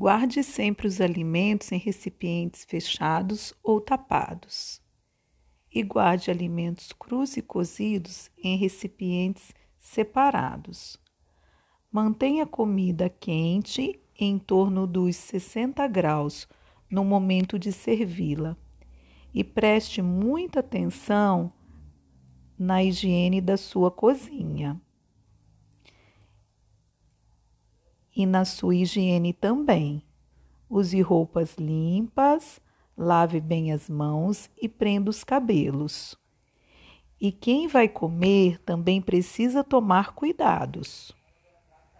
Guarde sempre os alimentos em recipientes fechados ou tapados. E guarde alimentos crus e cozidos em recipientes separados. Mantenha a comida quente em torno dos 60 graus no momento de servi-la e preste muita atenção na higiene da sua cozinha. E na sua higiene também. Use roupas limpas, lave bem as mãos e prenda os cabelos. E quem vai comer também precisa tomar cuidados.